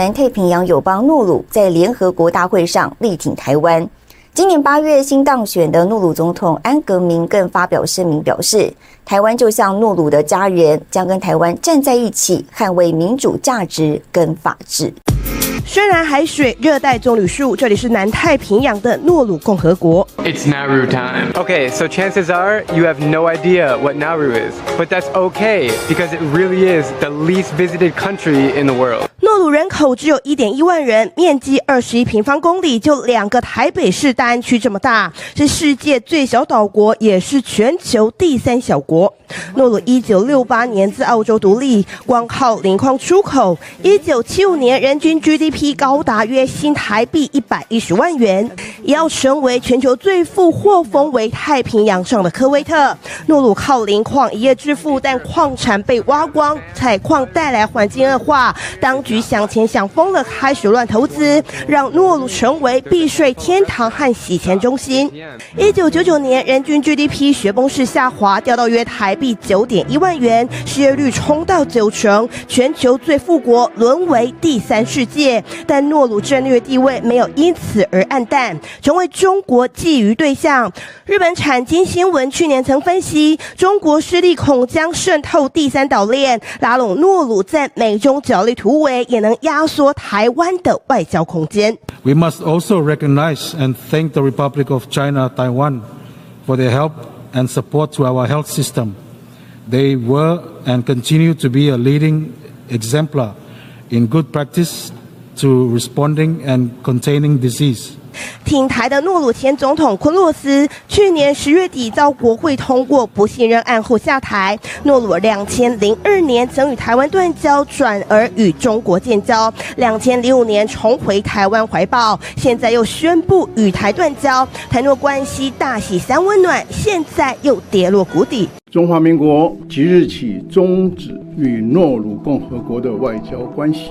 南太平洋友邦诺鲁在联合国大会上力挺台湾。今年八月新当选的诺鲁总统安格明更发表声明表示，台湾就像诺鲁的家人，将跟台湾站在一起，捍卫民主价值跟法治。深蓝海水，热带棕榈树，这里是南太平洋的诺鲁共和国。It's Nauru time. Okay, so chances are you have no idea what Nauru is, but that's okay because it really is the least visited country in the world. 诺鲁人口只有一点一万人，面积二十一平方公里，就两个台北市大安区这么大，是世界最小岛国，也是全球第三小国。诺鲁一九六八年自澳洲独立，光靠磷矿出口，一九七五年人均 GDP 高达约新台币一百一十万元，也要成为全球最富或封为太平洋上的科威特。诺鲁靠磷矿一夜致富，但矿产被挖光，采矿带来环境恶化，当局。想钱想疯了，开始乱投资，让诺鲁成为避税天堂和洗钱中心。一九九九年，人均 GDP 雪崩式下滑，掉到约台币九点一万元，失业率冲到九成，全球最富国沦为第三世界。但诺鲁战略地位没有因此而黯淡，成为中国觊觎对象。日本产经新闻去年曾分析，中国势力恐将渗透第三岛链，拉拢诺鲁在美中角力突围。也能压缩台湾的外交空间。We must also recognize and thank the Republic of China, Taiwan, for their help and support to our health system. They were and continue to be a leading exemplar in good practice to responding and containing disease. 挺台的诺鲁前总统昆洛斯去年十月底遭国会通过不信任案后下台。诺鲁两千零二年曾与台湾断交，转而与中国建交。两千零五年重回台湾怀抱，现在又宣布与台断交，台诺关系大喜三温暖，现在又跌落谷底。中华民国即日起终止与诺鲁共和国的外交关系。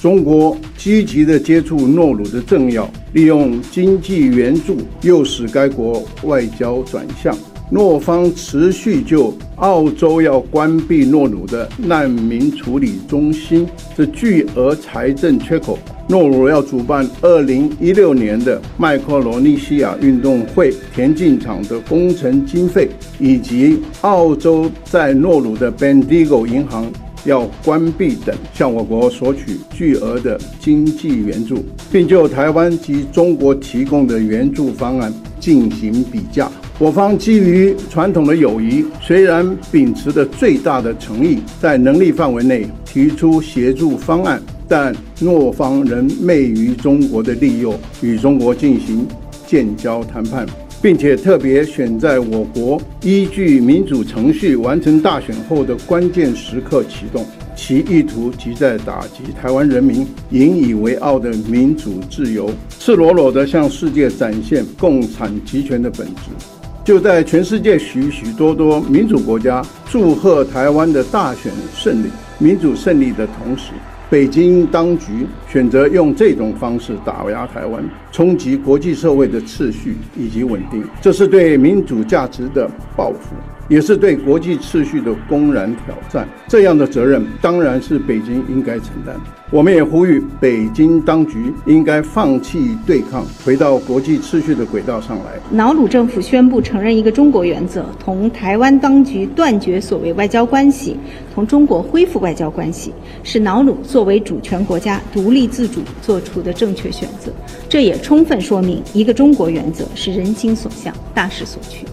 中国积极地接触诺鲁的政要，利用经济援助诱使该国外交转向。诺方持续就澳洲要关闭诺鲁的难民处理中心这巨额财政缺口，诺鲁要主办二零一六年的麦克罗尼西亚运动会田径场的工程经费，以及澳洲在诺鲁的 Bendigo 银行。要关闭等，向我国索取巨额的经济援助，并就台湾及中国提供的援助方案进行比价。我方基于传统的友谊，虽然秉持着最大的诚意，在能力范围内提出协助方案，但诺方仍昧于中国的利诱，与中国进行建交谈判。并且特别选在我国依据民主程序完成大选后的关键时刻启动，其意图即在打击台湾人民引以为傲的民主自由，赤裸裸地向世界展现共产集权的本质。就在全世界许许多多民主国家祝贺台湾的大选胜利、民主胜利的同时，北京当局选择用这种方式打压台湾，冲击国际社会的秩序以及稳定，这是对民主价值的报复，也是对国际秩序的公然挑战。这样的责任当然是北京应该承担。我们也呼吁北京当局应该放弃对抗，回到国际秩序的轨道上来。瑙鲁政府宣布承认一个中国原则，同台湾当局断绝所谓外交关系，同中国恢复外交关系，是瑙鲁作为主权国家独立自主做出的正确选择。这也充分说明，一个中国原则是人心所向、大势所趋。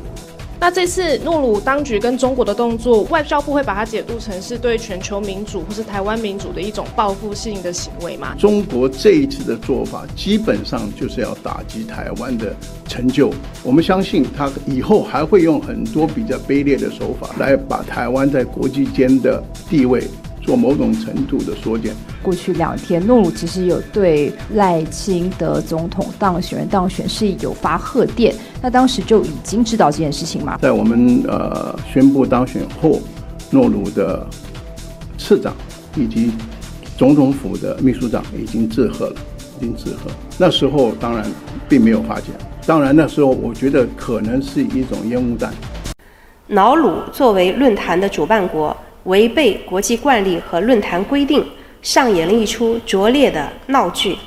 那这次诺鲁当局跟中国的动作，外交部会把它解读成是对全球民主或是台湾民主的一种报复性的行为吗？中国这一次的做法，基本上就是要打击台湾的成就。我们相信他以后还会用很多比较卑劣的手法，来把台湾在国际间的地位做某种程度的缩减。过去两天，诺鲁其实有对赖清德总统当选人当选是有发贺电，那当时就已经知道这件事情吗？在我们呃宣布当选后，诺鲁的次长以及总统府的秘书长已经致贺了，已经致贺。那时候当然并没有发现，当然那时候我觉得可能是一种烟雾弹。瑙鲁作为论坛的主办国，违背国际惯例和论坛规定，上演了一出拙劣的闹剧。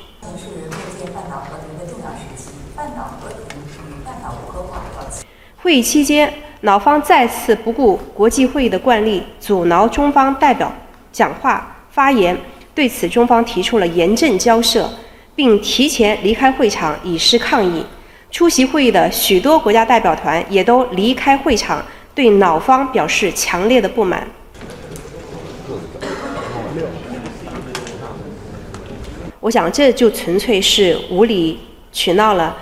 会议期间，老方再次不顾国际会议的惯例，阻挠中方代表讲话发言。对此，中方提出了严正交涉，并提前离开会场以示抗议。出席会议的许多国家代表团也都离开会场。对老方表示强烈的不满。我想这就纯粹是无理取闹了。